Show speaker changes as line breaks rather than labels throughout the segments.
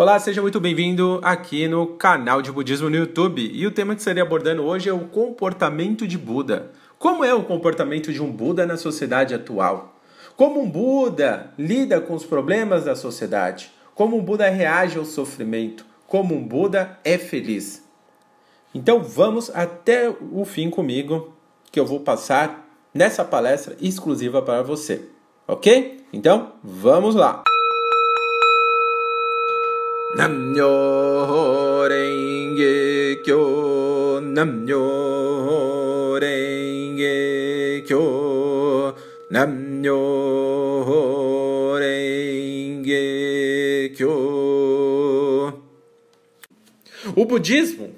Olá, seja muito bem-vindo aqui no canal de Budismo no YouTube. E o tema que estarei abordando hoje é o comportamento de Buda. Como é o comportamento de um Buda na sociedade atual? Como um Buda lida com os problemas da sociedade? Como um Buda reage ao sofrimento? Como um Buda é feliz? Então vamos até o fim comigo, que eu vou passar nessa palestra exclusiva para você. Ok? Então vamos lá! Namyo Renge Kyo Namyo Renge Kyo Namyo Renge Kyo O budismo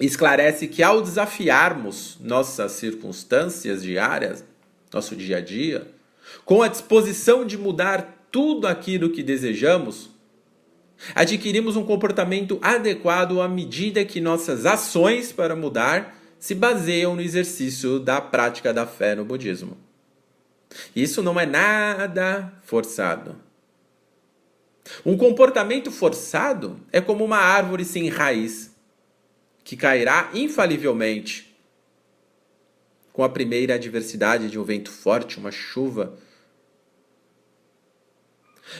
esclarece que ao desafiarmos nossas circunstâncias diárias, nosso dia a dia, com a disposição de mudar tudo aquilo que desejamos, Adquirimos um comportamento adequado à medida que nossas ações para mudar se baseiam no exercício da prática da fé no budismo. Isso não é nada forçado. Um comportamento forçado é como uma árvore sem raiz, que cairá infalivelmente com a primeira adversidade de um vento forte, uma chuva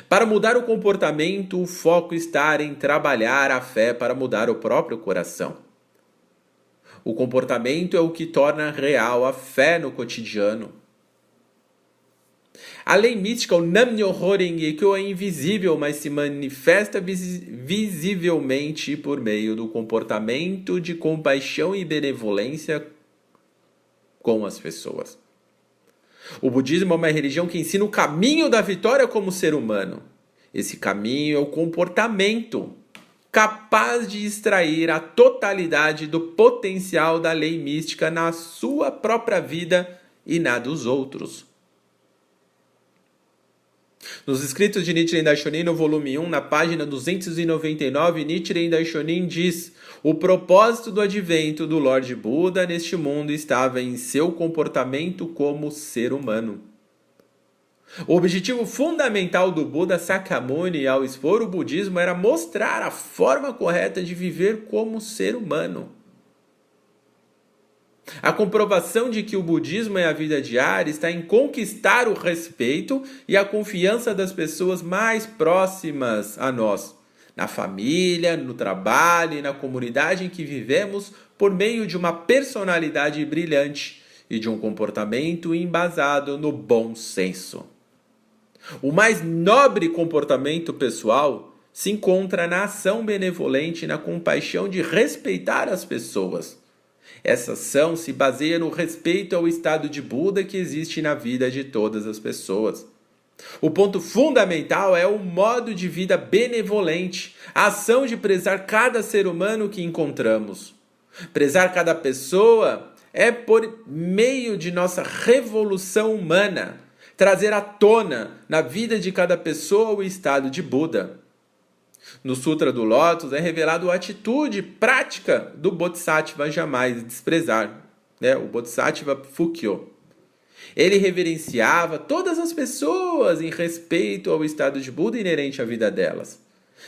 para mudar o comportamento, o foco está em trabalhar a fé para mudar o próprio coração. O comportamento é o que torna real a fé no cotidiano. A lei mística, o Nam-myoho Renge-kyo, é invisível, mas se manifesta vis visivelmente por meio do comportamento de compaixão e benevolência com as pessoas. O budismo é uma religião que ensina o caminho da vitória como ser humano. Esse caminho é o comportamento capaz de extrair a totalidade do potencial da lei mística na sua própria vida e na dos outros. Nos escritos de Nichiren Daishonin, no volume 1, na página 299, Nichiren Daishonin diz: O propósito do advento do Lorde Buda neste mundo estava em seu comportamento como ser humano. O objetivo fundamental do Buda Sakyamuni ao expor o budismo era mostrar a forma correta de viver como ser humano. A comprovação de que o budismo é a vida diária está em conquistar o respeito e a confiança das pessoas mais próximas a nós, na família, no trabalho e na comunidade em que vivemos, por meio de uma personalidade brilhante e de um comportamento embasado no bom senso. O mais nobre comportamento pessoal se encontra na ação benevolente e na compaixão de respeitar as pessoas essa ação se baseia no respeito ao estado de Buda que existe na vida de todas as pessoas. O ponto fundamental é o modo de vida benevolente, a ação de prezar cada ser humano que encontramos. Prezar cada pessoa é por meio de nossa revolução humana, trazer à tona na vida de cada pessoa o estado de Buda. No Sutra do Lótus é revelado a atitude prática do Bodhisattva jamais desprezar, né? o Bodhisattva Fukyo. Ele reverenciava todas as pessoas em respeito ao estado de Buda inerente à vida delas.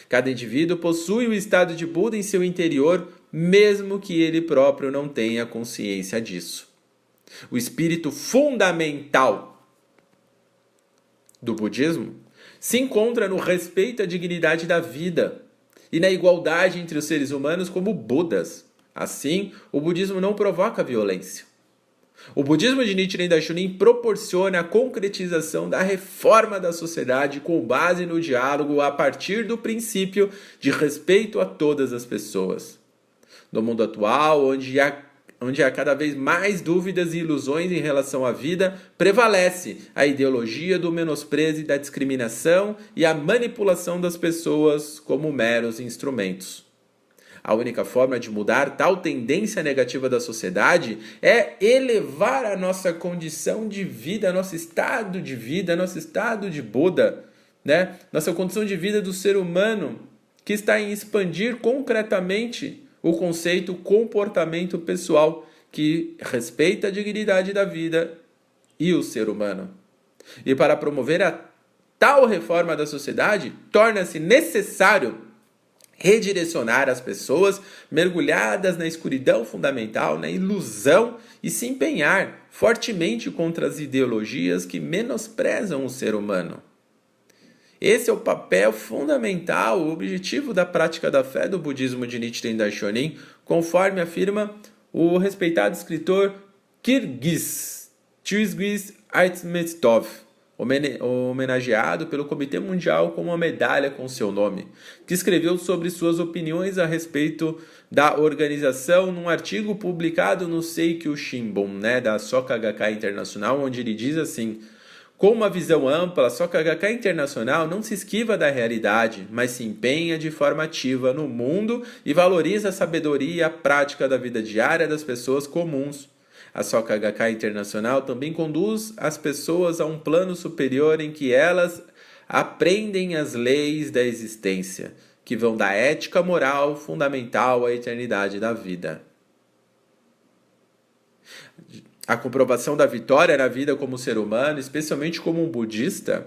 Cada indivíduo possui o estado de Buda em seu interior, mesmo que ele próprio não tenha consciência disso. O espírito fundamental do budismo se encontra no respeito à dignidade da vida e na igualdade entre os seres humanos como Budas. Assim, o budismo não provoca violência. O budismo de Nichiren Daishonin proporciona a concretização da reforma da sociedade com base no diálogo a partir do princípio de respeito a todas as pessoas. No mundo atual, onde há onde há cada vez mais dúvidas e ilusões em relação à vida, prevalece a ideologia do menosprezo e da discriminação e a manipulação das pessoas como meros instrumentos. A única forma de mudar tal tendência negativa da sociedade é elevar a nossa condição de vida, nosso estado de vida, nosso estado de Buda, né? nossa condição de vida do ser humano, que está em expandir concretamente o conceito comportamento pessoal, que respeita a dignidade da vida e o ser humano. E para promover a tal reforma da sociedade, torna-se necessário redirecionar as pessoas mergulhadas na escuridão fundamental, na ilusão e se empenhar fortemente contra as ideologias que menosprezam o ser humano. Esse é o papel fundamental, o objetivo da prática da fé do budismo de Nichiren Daishonin, conforme afirma o respeitado escritor Kirgis Tizgis Aitmetov homenageado pelo Comitê Mundial com uma medalha com seu nome, que escreveu sobre suas opiniões a respeito da organização num artigo publicado no Seikyo Shimbun, né, da Soka Gakkai Internacional, onde ele diz assim: com uma visão ampla, a Soka Gakkai Internacional não se esquiva da realidade, mas se empenha de forma ativa no mundo e valoriza a sabedoria e a prática da vida diária das pessoas comuns. A Soka Gakkai Internacional também conduz as pessoas a um plano superior em que elas aprendem as leis da existência, que vão da ética moral fundamental à eternidade da vida. A comprovação da vitória na vida como ser humano, especialmente como um budista,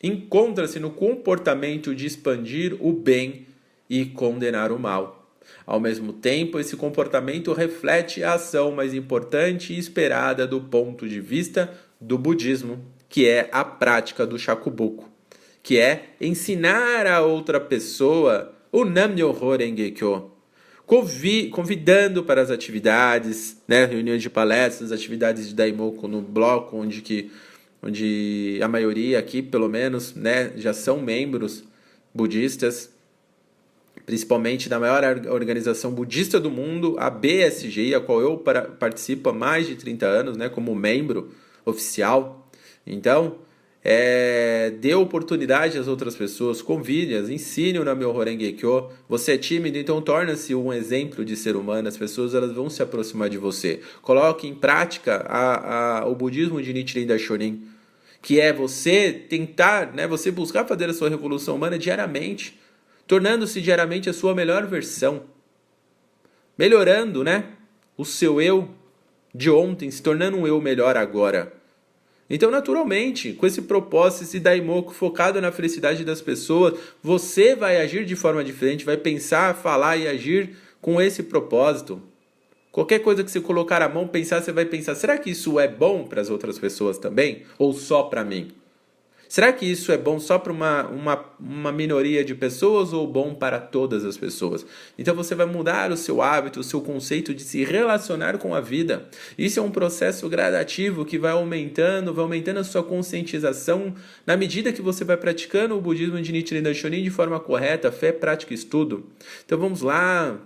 encontra-se no comportamento de expandir o bem e condenar o mal. Ao mesmo tempo, esse comportamento reflete a ação mais importante e esperada do ponto de vista do budismo, que é a prática do shakubuku, que é ensinar a outra pessoa o Nam-myoho Renge-kyo, convidando para as atividades, né, reuniões de palestras, atividades de Daimoku no bloco, onde, que, onde a maioria aqui, pelo menos, né, já são membros budistas, principalmente da maior organização budista do mundo, a BSG, a qual eu participo há mais de 30 anos, né, como membro oficial. Então, é, dê oportunidade às outras pessoas, convide-as, ensine o Namyo Horenge Kyo. Você é tímido, então torna-se um exemplo de ser humano. As pessoas elas vão se aproximar de você. Coloque em prática a, a, o budismo de Nichiren Daishonin, que é você tentar, né, você buscar fazer a sua revolução humana diariamente tornando-se diariamente a sua melhor versão, melhorando, né? O seu eu de ontem, se tornando um eu melhor agora. Então, naturalmente, com esse propósito, esse daimoku focado na felicidade das pessoas, você vai agir de forma diferente, vai pensar, falar e agir com esse propósito. Qualquer coisa que você colocar a mão, pensar, você vai pensar: será que isso é bom para as outras pessoas também? Ou só para mim? Será que isso é bom só para uma, uma, uma minoria de pessoas ou bom para todas as pessoas? Então você vai mudar o seu hábito, o seu conceito de se relacionar com a vida. Isso é um processo gradativo que vai aumentando, vai aumentando a sua conscientização na medida que você vai praticando o budismo de Nichiren Daishonin de forma correta, fé, prática e estudo. Então vamos lá,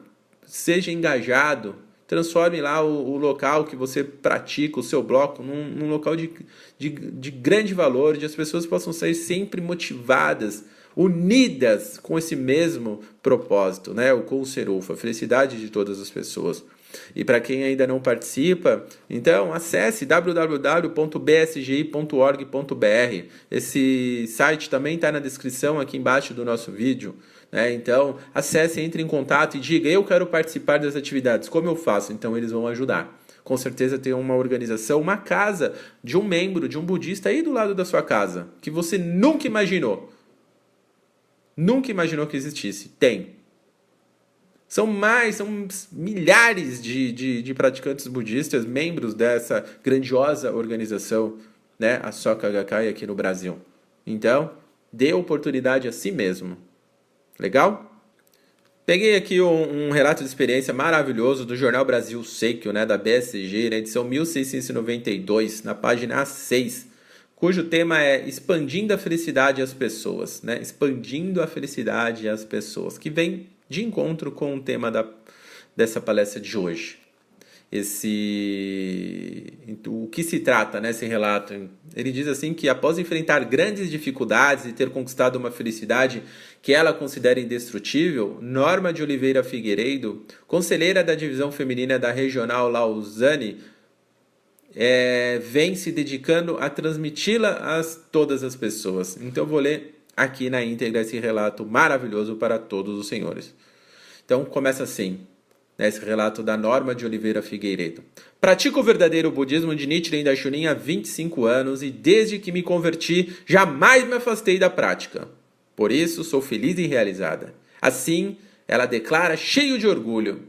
seja engajado, transforme lá o, o, local que você pratica, o seu bloco, num, num local de, de, de, grande valor, onde as pessoas possam sair sempre motivadas, unidas com esse mesmo propósito, né? o com o Serufa, a felicidade de todas as pessoas. E para quem ainda não participa, então acesse www.bsgi.org.br. Esse site também está na descrição aqui embaixo do nosso vídeo. Né? Então, acesse, entre em contato e diga: Eu quero participar das atividades. Como eu faço? Então, eles vão ajudar. Com certeza tem uma organização, uma casa de um membro, de um budista aí do lado da sua casa, que você nunca imaginou. Nunca imaginou que existisse. Tem. São mais, são milhares de, de, de praticantes budistas, membros dessa grandiosa organização, né, a Soka Gakkai aqui no Brasil. Então, dê oportunidade a si mesmo. Legal? Peguei aqui um, um, relato de experiência maravilhoso do Jornal Brasil Seikyo, né, da BSG, na edição 1692, na página 6, cujo tema é Expandindo a Felicidade às Pessoas, né? Expandindo a Felicidade às Pessoas, que vem de encontro com o tema da, dessa palestra de hoje esse o que se trata nesse relato. Ele diz assim que após enfrentar grandes dificuldades e ter conquistado uma felicidade que ela considera indestrutível, Norma de Oliveira Figueiredo, conselheira da divisão feminina da regional Lausanne, é, vem se dedicando a transmiti-la a todas as pessoas. Então vou ler aqui na íntegra esse relato maravilhoso para todos os senhores. Então começa assim nesse relato da Norma de Oliveira Figueiredo. Pratico o verdadeiro budismo de Nichiren Daishonin há 25 anos e desde que me converti jamais me afastei da prática. Por isso sou feliz e realizada. Assim, ela declara cheio de orgulho.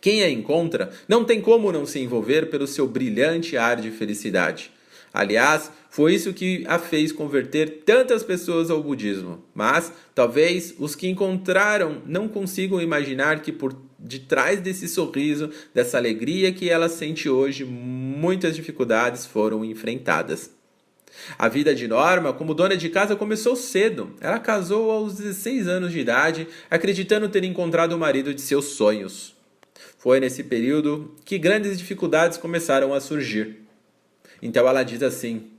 Quem a encontra não tem como não se envolver pelo seu brilhante ar de felicidade. Aliás, foi isso que a fez converter tantas pessoas ao budismo. Mas talvez os que encontraram não consigam imaginar que por detrás desse sorriso, dessa alegria que ela sente hoje, muitas dificuldades foram enfrentadas. A vida de Norma, como dona de casa, começou cedo. Ela casou aos 16 anos de idade, acreditando ter encontrado o marido de seus sonhos. Foi nesse período que grandes dificuldades começaram a surgir. Então ela diz assim: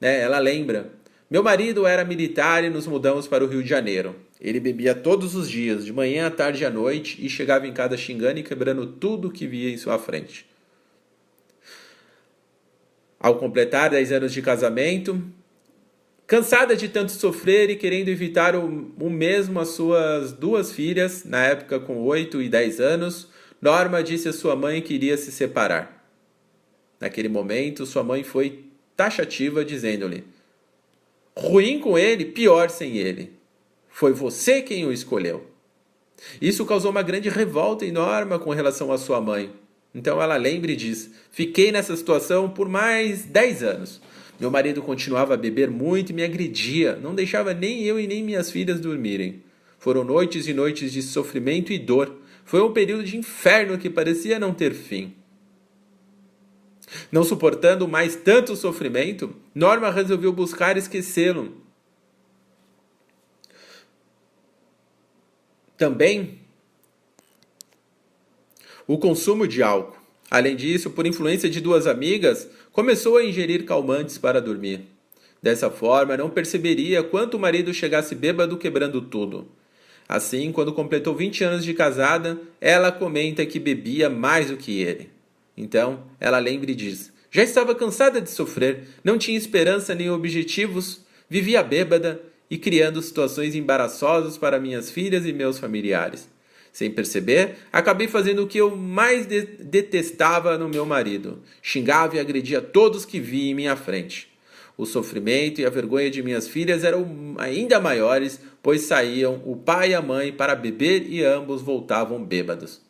né, ela lembra. Meu marido era militar e nos mudamos para o Rio de Janeiro. Ele bebia todos os dias, de manhã à tarde e à noite, e chegava em casa xingando e quebrando tudo que via em sua frente. Ao completar 10 anos de casamento, cansada de tanto sofrer e querendo evitar o, o mesmo às suas duas filhas, na época com 8 e 10 anos, Norma disse à sua mãe que iria se separar. Naquele momento, sua mãe foi taxativa, dizendo-lhe: Ruim com ele, pior sem ele. Foi você quem o escolheu. Isso causou uma grande revolta em Norma com relação à sua mãe. Então ela lembra e diz: Fiquei nessa situação por mais 10 anos. Meu marido continuava a beber muito e me agredia, não deixava nem eu e nem minhas filhas dormirem. Foram noites e noites de sofrimento e dor. Foi um período de inferno que parecia não ter fim. Não suportando mais tanto sofrimento, Norma resolveu buscar esquecê-lo. Também o consumo de álcool. Além disso, por influência de duas amigas, começou a ingerir calmantes para dormir. Dessa forma, não perceberia quanto o marido chegasse bêbado quebrando tudo. Assim, quando completou 20 anos de casada, ela comenta que bebia mais do que ele. Então, ela lembra e diz: Já estava cansada de sofrer, não tinha esperança nem objetivos, vivia bêbada e criando situações embaraçosas para minhas filhas e meus familiares. Sem perceber, acabei fazendo o que eu mais de detestava no meu marido: xingava e agredia todos que vi em minha frente. O sofrimento e a vergonha de minhas filhas eram ainda maiores, pois saíam o pai e a mãe para beber e ambos voltavam bêbados.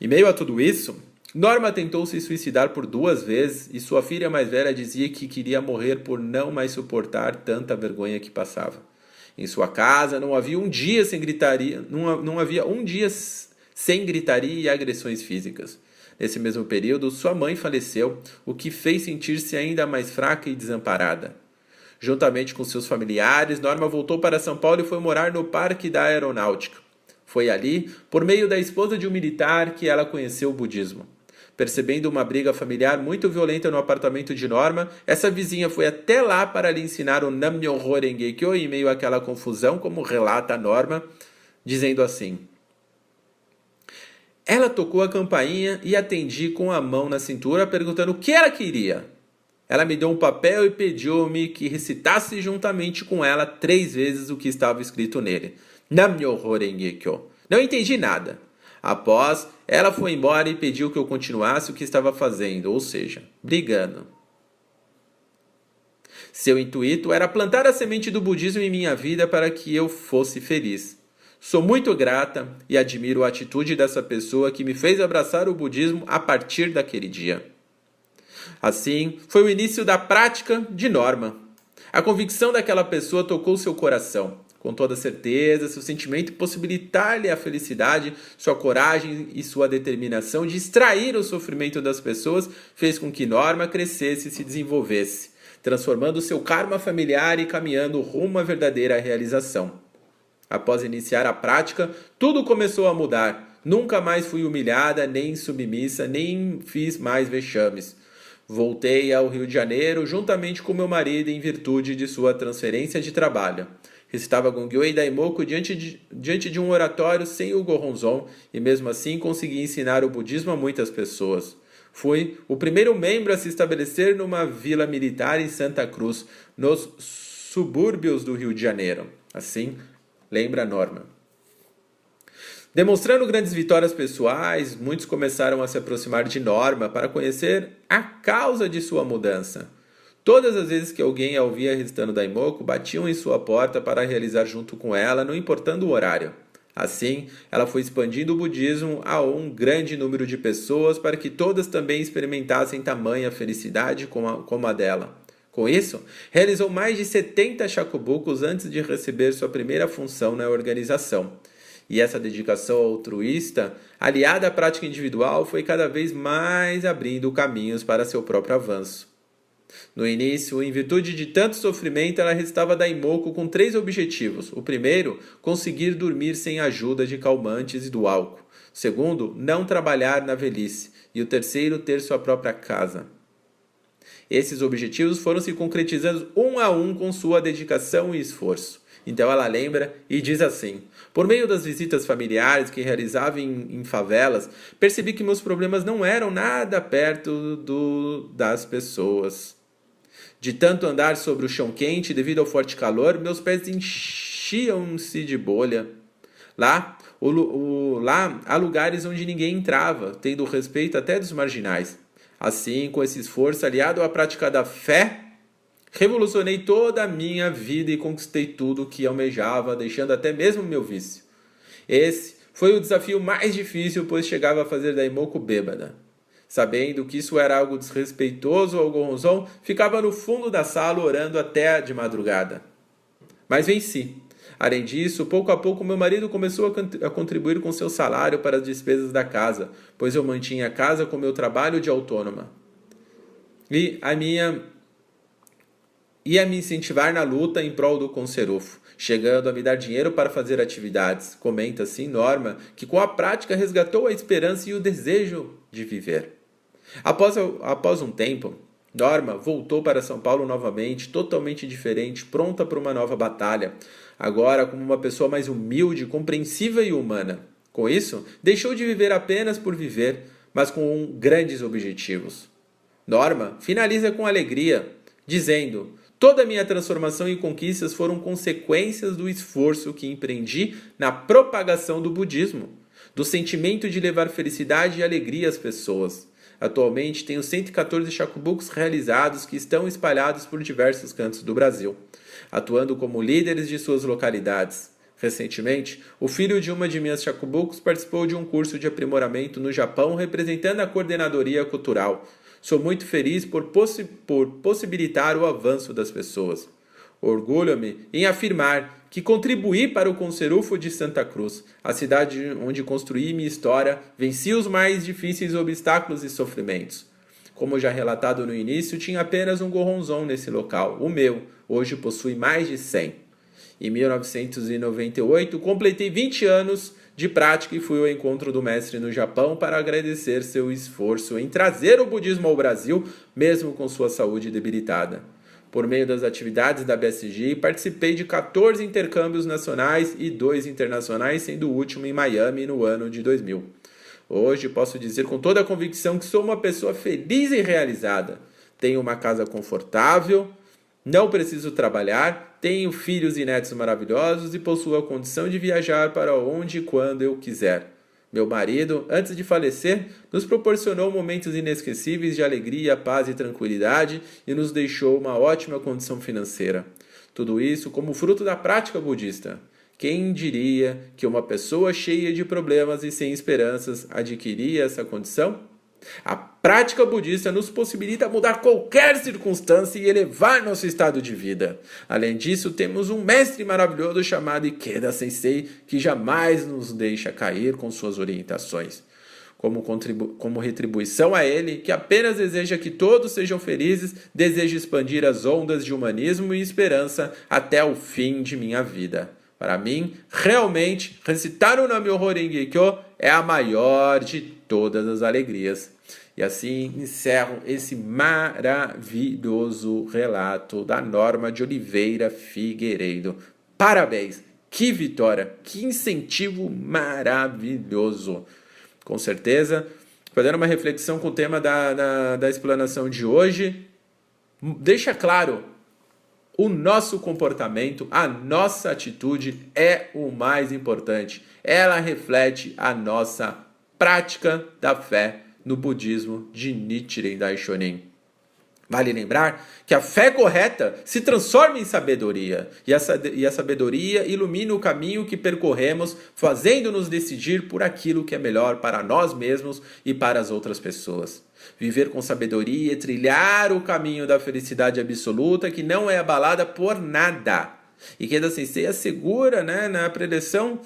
Em meio a tudo isso, Norma tentou se suicidar por duas vezes e sua filha mais velha dizia que queria morrer por não mais suportar tanta vergonha que passava. Em sua casa não havia um dia sem gritaria, não, não havia um dia sem gritaria e agressões físicas. Nesse mesmo período, sua mãe faleceu, o que fez sentir-se ainda mais fraca e desamparada. Juntamente com seus familiares, Norma voltou para São Paulo e foi morar no Parque da Aeronáutica. Foi ali, por meio da esposa de um militar, que ela conheceu o budismo. Percebendo uma briga familiar muito violenta no apartamento de Norma, essa vizinha foi até lá para lhe ensinar o Nam-myoho Renge-kyo em meio àquela confusão, como relata Norma, dizendo assim: Ela tocou a campainha e atendi com a mão na cintura, perguntando o que ela queria. Ela me deu um papel e pediu-me que recitasse juntamente com ela três vezes o que estava escrito nele. Nam-myoho Renge-kyo. Não entendi nada. Após, ela foi embora e pediu que eu continuasse o que estava fazendo, ou seja, brigando. Seu intuito era plantar a semente do budismo em minha vida para que eu fosse feliz. Sou muito grata e admiro a atitude dessa pessoa que me fez abraçar o budismo a partir daquele dia. Assim, foi o início da prática de Norma. A convicção daquela pessoa tocou seu coração com toda certeza, seu sentimento possibilitar-lhe a felicidade, sua coragem e sua determinação de extrair o sofrimento das pessoas fez com que Norma crescesse e se desenvolvesse, transformando seu karma familiar e caminhando rumo à verdadeira realização. Após iniciar a prática, tudo começou a mudar. Nunca mais fui humilhada, nem submissa, nem fiz mais vexames. Voltei ao Rio de Janeiro juntamente com meu marido em virtude de sua transferência de trabalho recitava Gongyo e Daimoku diante de, diante de um oratório sem o Goronzon e mesmo assim consegui ensinar o budismo a muitas pessoas. Fui o primeiro membro a se estabelecer numa vila militar em Santa Cruz, nos subúrbios do Rio de Janeiro. Assim, lembra a norma. Demonstrando grandes vitórias pessoais, muitos começaram a se aproximar de Norma para conhecer a causa de sua mudança. Todas as vezes que alguém a ouvia recitando Daimoku, batiam em sua porta para realizar junto com ela, não importando o horário. Assim, ela foi expandindo o budismo a um grande número de pessoas para que todas também experimentassem tamanha felicidade como a, como a dela. Com isso, realizou mais de 70 shakubukus antes de receber sua primeira função na organização. E essa dedicação altruísta, aliada à prática individual, foi cada vez mais abrindo caminhos para seu próprio avanço. No início, em virtude de tanto sofrimento, ela recitava Daimoku com três objetivos. O primeiro, conseguir dormir sem ajuda de calmantes e do álcool. O segundo, não trabalhar na velhice. E o terceiro, ter sua própria casa. Esses objetivos foram se concretizando um a um com sua dedicação e esforço. Então ela lembra e diz assim: Por meio das visitas familiares que realizava em, em favelas, percebi que meus problemas não eram nada perto do, das pessoas. De tanto andar sobre o chão quente devido ao forte calor, meus pés enchiam-se de bolha. Lá, o, o, lá há lugares onde ninguém entrava, tendo respeito até dos marginais. Assim, com esse esforço aliado à prática da fé, revolucionei toda a minha vida e conquistei tudo o que almejava, deixando até mesmo meu vício. Esse foi o desafio mais difícil, pois chegava a fazer Daimoku bêbada. Sabendo que isso era algo desrespeitoso ao Gonzon, ficava no fundo da sala orando até de madrugada. Mas venci. Além disso, pouco a pouco meu marido começou a contribuir com seu salário para as despesas da casa, pois eu mantinha a casa com meu trabalho de autônoma. E a minha ia me incentivar na luta em prol do conserufo, chegando a me dar dinheiro para fazer atividades. Comenta assim Norma, que com a prática resgatou a esperança e o desejo de viver. Após, após um tempo, Norma voltou para São Paulo novamente, totalmente diferente, pronta para uma nova batalha, agora como uma pessoa mais humilde, compreensiva e humana. Com isso, deixou de viver apenas por viver, mas com grandes objetivos. Norma finaliza com alegria, dizendo: Toda minha transformação e conquistas foram consequências do esforço que empreendi na propagação do budismo, do sentimento de levar felicidade e alegria às pessoas. Atualmente tenho 114 chacubucos realizados que estão espalhados por diversos cantos do Brasil, atuando como líderes de suas localidades. Recentemente, o filho de uma de minhas chacubucos participou de um curso de aprimoramento no Japão representando a coordenadoria cultural. Sou muito feliz por, possi por possibilitar o avanço das pessoas. Orgulho-me em afirmar que contribuí para o Conserufo de Santa Cruz, a cidade onde construí minha história, venci os mais difíceis obstáculos e sofrimentos. Como já relatado no início, tinha apenas um gorronzão nesse local, o meu, hoje possui mais de 100. Em 1998, completei 20 anos de prática e fui ao encontro do mestre no Japão para agradecer seu esforço em trazer o budismo ao Brasil, mesmo com sua saúde debilitada. Por meio das atividades da BSG, participei de 14 intercâmbios nacionais e dois internacionais, sendo o último em Miami no ano de 2000. Hoje posso dizer com toda a convicção que sou uma pessoa feliz e realizada. Tenho uma casa confortável, não preciso trabalhar, tenho filhos e netos maravilhosos e possuo a condição de viajar para onde e quando eu quiser. Meu marido, antes de falecer, nos proporcionou momentos inesquecíveis de alegria, paz e tranquilidade e nos deixou uma ótima condição financeira. Tudo isso como fruto da prática budista. Quem diria que uma pessoa cheia de problemas e sem esperanças adquiria essa condição? A prática budista nos possibilita mudar qualquer circunstância e elevar nosso estado de vida. Além disso, temos um mestre maravilhoso chamado Ikeda Sensei que jamais nos deixa cair com suas orientações. Como, como retribuição a ele, que apenas deseja que todos sejam felizes, desejo expandir as ondas de humanismo e esperança até o fim de minha vida. Para mim, realmente, recitar o nome Horengekyo é a maior de todas as alegrias. E assim encerro esse maravilhoso relato da Norma de Oliveira Figueiredo. Parabéns! Que vitória! Que incentivo maravilhoso! Com certeza, fazendo uma reflexão com o tema da, da, da explanação de hoje, deixa claro o nosso comportamento, a nossa atitude é o mais importante. Ela reflete a nossa prática da fé no budismo de Nichiren Daishonin. Vale lembrar que a fé correta se transforma em sabedoria, e a, e sabedoria ilumina o caminho que percorremos, fazendo-nos decidir por aquilo que é melhor para nós mesmos e para as outras pessoas. Viver com sabedoria e trilhar o caminho da felicidade absoluta que não é abalada por nada. E que Keda Sensei assegura né, na preleção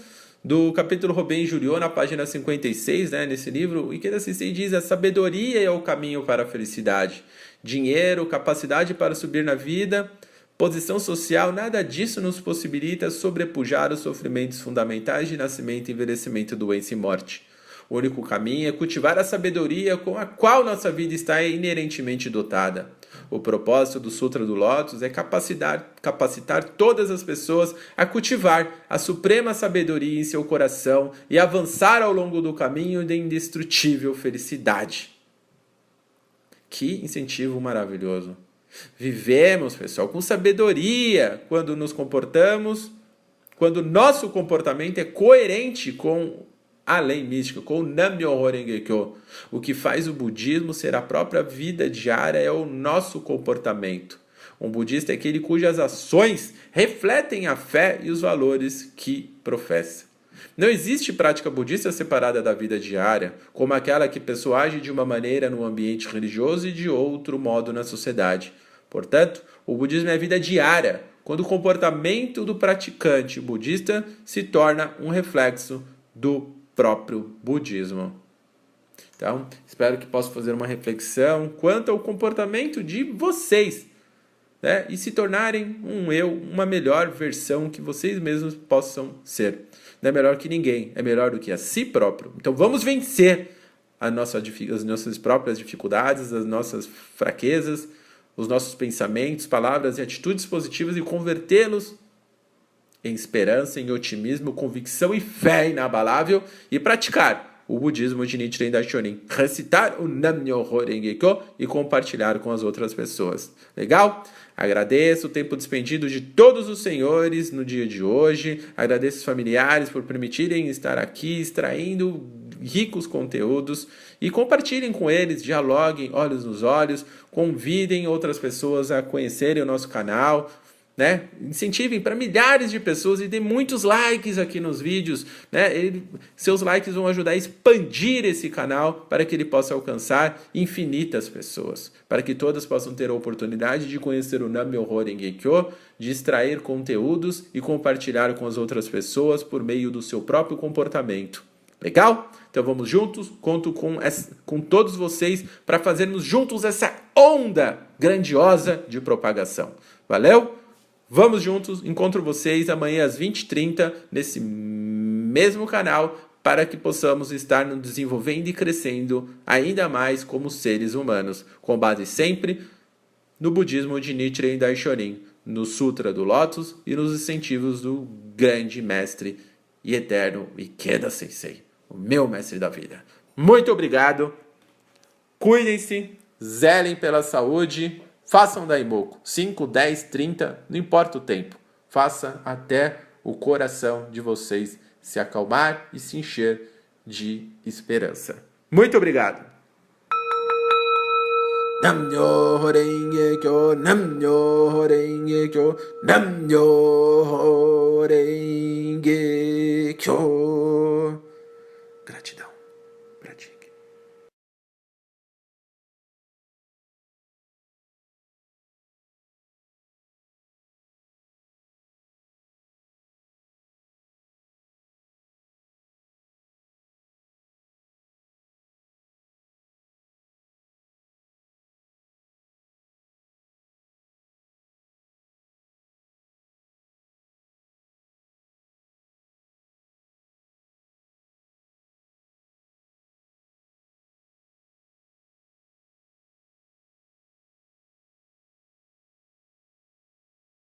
do capítulo Robin Juriô, na página 56, né, nesse livro, Ikeda Sensei diz: a sabedoria é o caminho para a felicidade dinheiro, capacidade para subir na vida, posição social, nada disso nos possibilita sobrepujar os sofrimentos fundamentais de nascimento, envelhecimento, doença e morte. O único caminho é cultivar a sabedoria com a qual nossa vida está inerentemente dotada. O propósito do Sutra do Lótus é capacitar, capacitar todas as pessoas a cultivar a suprema sabedoria em seu coração e avançar ao longo do caminho de indestrutível felicidade. Que incentivo maravilhoso. Vivemos, pessoal, com sabedoria quando nos comportamos, quando nosso comportamento é coerente com a lei mística, com o Nam-myoho Renge-kyo. O que faz o budismo ser a própria vida diária é o nosso comportamento. Um budista é aquele cujas ações refletem a fé e os valores que professa. Não existe prática budista separada da vida diária, como aquela que pessoa age de uma maneira no ambiente religioso e de outro modo na sociedade. Portanto, o budismo é vida diária, quando o comportamento do praticante budista se torna um reflexo do próprio budismo. Então, espero que possa fazer uma reflexão quanto ao comportamento de vocês né? e se tornarem um eu, uma melhor versão que vocês mesmos possam ser não é melhor que ninguém, é melhor do que a si próprio. Então vamos vencer a nossa, as nossas próprias dificuldades, as nossas fraquezas, os nossos pensamentos, palavras e atitudes positivas e convertê-los em esperança, em otimismo, convicção e fé inabalável e praticar o budismo de Nichiren Daishonin, recitar o Nam-myoho Renge-kyo e compartilhar com as outras pessoas. Legal? Agradeço o tempo despendido de todos os senhores no dia de hoje. Agradeço os familiares por permitirem estar aqui extraindo ricos conteúdos e compartilhem com eles, dialoguem olhos nos olhos, convidem outras pessoas a conhecerem o nosso canal, né? Incentivem para milhares de pessoas e dê muitos likes aqui nos vídeos, né? Ele, seus likes vão ajudar a expandir esse canal para que ele possa alcançar infinitas pessoas, para que todas possam ter a oportunidade de conhecer o Nam-myoho de extrair conteúdos e compartilhar com as outras pessoas por meio do seu próprio comportamento. Legal? Então vamos juntos, conto com, essa, com todos vocês para fazermos juntos essa onda grandiosa de propagação. Valeu? Vamos juntos, encontro vocês amanhã às 20h30 nesse mesmo canal para que possamos estar nos desenvolvendo e crescendo ainda mais como seres humanos, com base sempre no budismo de Nichiren Daishonin, no Sutra do Lótus e nos incentivos do grande mestre e eterno Ikeda Sensei, o meu mestre da vida. Muito obrigado, cuidem-se, zelem pela saúde Façam Daimoku, 5, 10, 30, não importa o tempo. Faça até o coração de vocês se acalmar e se encher de esperança. Muito obrigado! Namyo Renge Kyo, Namyo Renge Kyo, Namyo Renge Kyo.